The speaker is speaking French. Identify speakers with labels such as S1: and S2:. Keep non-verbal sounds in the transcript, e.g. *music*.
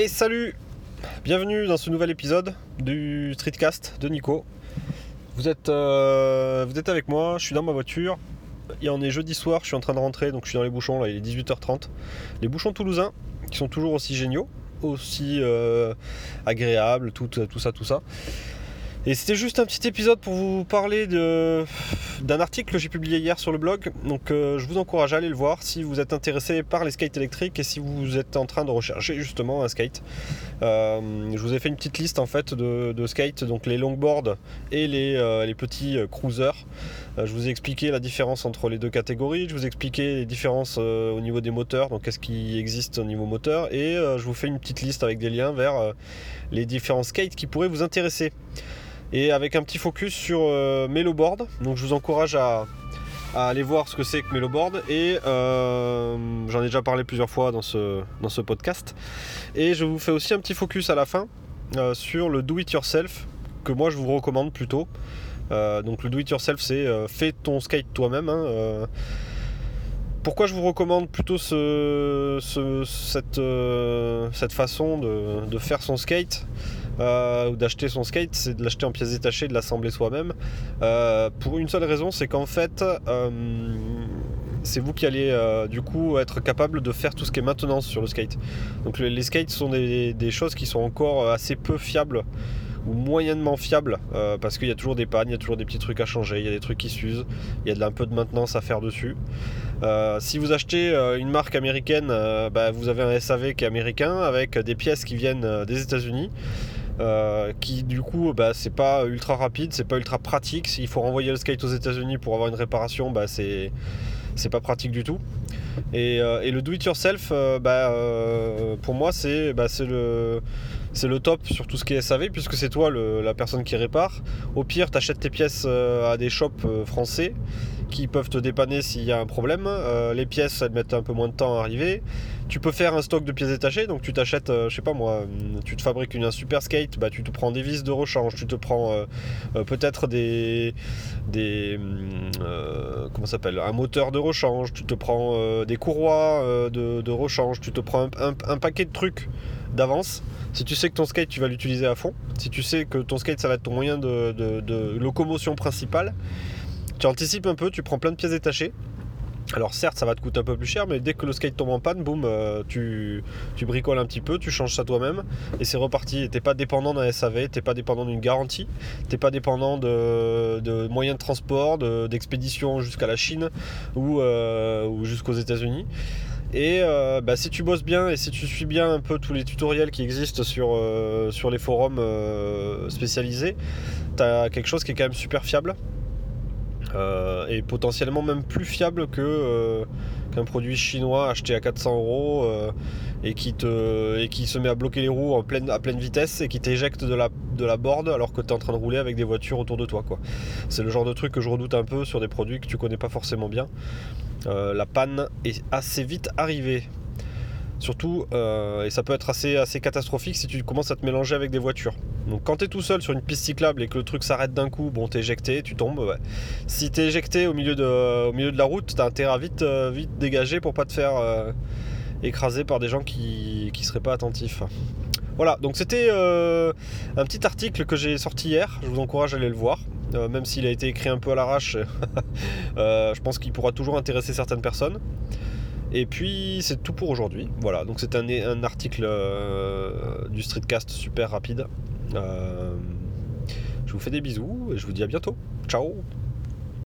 S1: Et salut Bienvenue dans ce nouvel épisode du Streetcast de Nico. Vous êtes, euh, vous êtes avec moi, je suis dans ma voiture. Il en est jeudi soir, je suis en train de rentrer, donc je suis dans les bouchons, là il est 18h30. Les bouchons toulousains, qui sont toujours aussi géniaux, aussi euh, agréables, tout, tout ça, tout ça. Et c'était juste un petit épisode pour vous parler d'un article que j'ai publié hier sur le blog. Donc euh, je vous encourage à aller le voir si vous êtes intéressé par les skates électriques et si vous êtes en train de rechercher justement un skate. Euh, je vous ai fait une petite liste en fait de, skates, donc les longboards et les, euh, petits cruisers. je vous ai expliqué la différence entre les deux catégories, je vous ai expliqué les différences au niveau des moteurs, donc qu'est-ce qui existe au niveau moteur, et je vous fais une petite liste avec des liens vers les différents skates qui pourraient vous intéresser et avec un petit focus sur euh, Meloboard. Donc je vous encourage à, aller voir ce que c'est que Meloboard et euh, j'en ai déjà parlé plusieurs fois dans ce, dans ce podcast. Et je vous fais aussi un petit focus à la fin euh, sur le do it yourself que moi je vous recommande plutôt. donc le do it yourself c'est fais ton skate toi-même. Hein, pourquoi je vous recommande plutôt ce, cette, cette, façon de, faire son skate? Euh, ou d'acheter son skate, c'est de l'acheter en pièces détachées, de l'assembler soi-même. Euh, pour une seule raison, c'est qu'en fait, euh, c'est vous qui allez du coup être capable de faire tout ce qui est maintenance sur le skate. Donc les skates sont des, choses qui sont encore assez peu fiables ou moyennement fiables parce qu'il y a toujours des pannes, il y a toujours des petits trucs à changer, il y a des trucs qui s'usent, il y a un peu de maintenance à faire dessus. si vous achetez une marque américaine, bah, vous avez un SAV qui est américain avec des pièces qui viennent des États-Unis. Euh, qui du coup bah, c'est pas ultra rapide, c'est pas ultra pratique. S'il faut renvoyer le skate aux États-Unis pour avoir une réparation, bah, c'est pas pratique du tout. Et, euh, le do it yourself, euh, bah, pour moi c'est le le top sur tout ce qui est SAV puisque c'est toi la personne qui répare. Au pire, tu achètes tes pièces à des shops français qui peuvent te dépanner s'il y a un problème. Euh, les pièces, elles mettent un peu moins de temps à arriver. Tu peux faire un stock de pièces détachées, donc tu t'achètes, euh, je sais pas moi, tu te fabriques une, un super skate, bah, tu te prends des vis de rechange, tu te prends euh, peut-être des. des comment s'appelle Un moteur de rechange, tu te prends des courroies de, rechange, tu te prends un, paquet de trucs d'avance. Si tu sais que ton skate tu vas l'utiliser à fond, si tu sais que ton skate ça va être ton moyen de locomotion principale, tu anticipes un peu, tu prends plein de pièces détachées. Alors certes, ça va te coûter un peu plus cher, mais dès que le skate tombe en panne, boum, euh, tu, bricoles un petit peu, tu changes ça toi-même, et c'est reparti. T'es pas dépendant d'un SAV, t'es pas dépendant d'une garantie, t'es pas dépendant de, moyens de transport, d'expédition jusqu'à la Chine ou, euh, jusqu'aux États-Unis. Et euh, bah, si tu bosses bien et si tu suis bien un peu tous les tutoriels qui existent sur, sur les forums spécialisés, tu as quelque chose qui est quand même super fiable. Euh, et potentiellement même plus fiable euh, qu'un produit chinois acheté à 400 euros euh, et qui se met à bloquer les roues à pleine vitesse et qui t'éjecte de la, de board alors que tu es en train de rouler avec des voitures autour de toi quoi. C'est le genre de truc que je redoute un peu sur des produits que tu connais pas forcément bien. la panne est assez vite arrivée Surtout, euh, et ça peut être assez, catastrophique si tu commences à te mélanger avec des voitures. Donc quand tu es tout seul sur une piste cyclable et que le truc s'arrête d'un coup, bon t'es éjecté, tu tombes. Ouais. Si t'es éjecté au milieu de, au milieu de la route, t'as intérêt à vite, euh, vite dégager pour pas te faire euh, écraser par des gens qui, qui seraient pas attentifs. Voilà, donc c'était un petit article que j'ai sorti hier, je vous encourage à aller le voir. même s'il a été écrit un peu à l'arrache, *laughs* je pense qu'il pourra toujours intéresser certaines personnes. Et puis c'est tout pour aujourd'hui. Voilà, donc c'est un, article euh, du Streetcast super rapide. Euh, je vous fais des bisous et je vous dis à bientôt. Ciao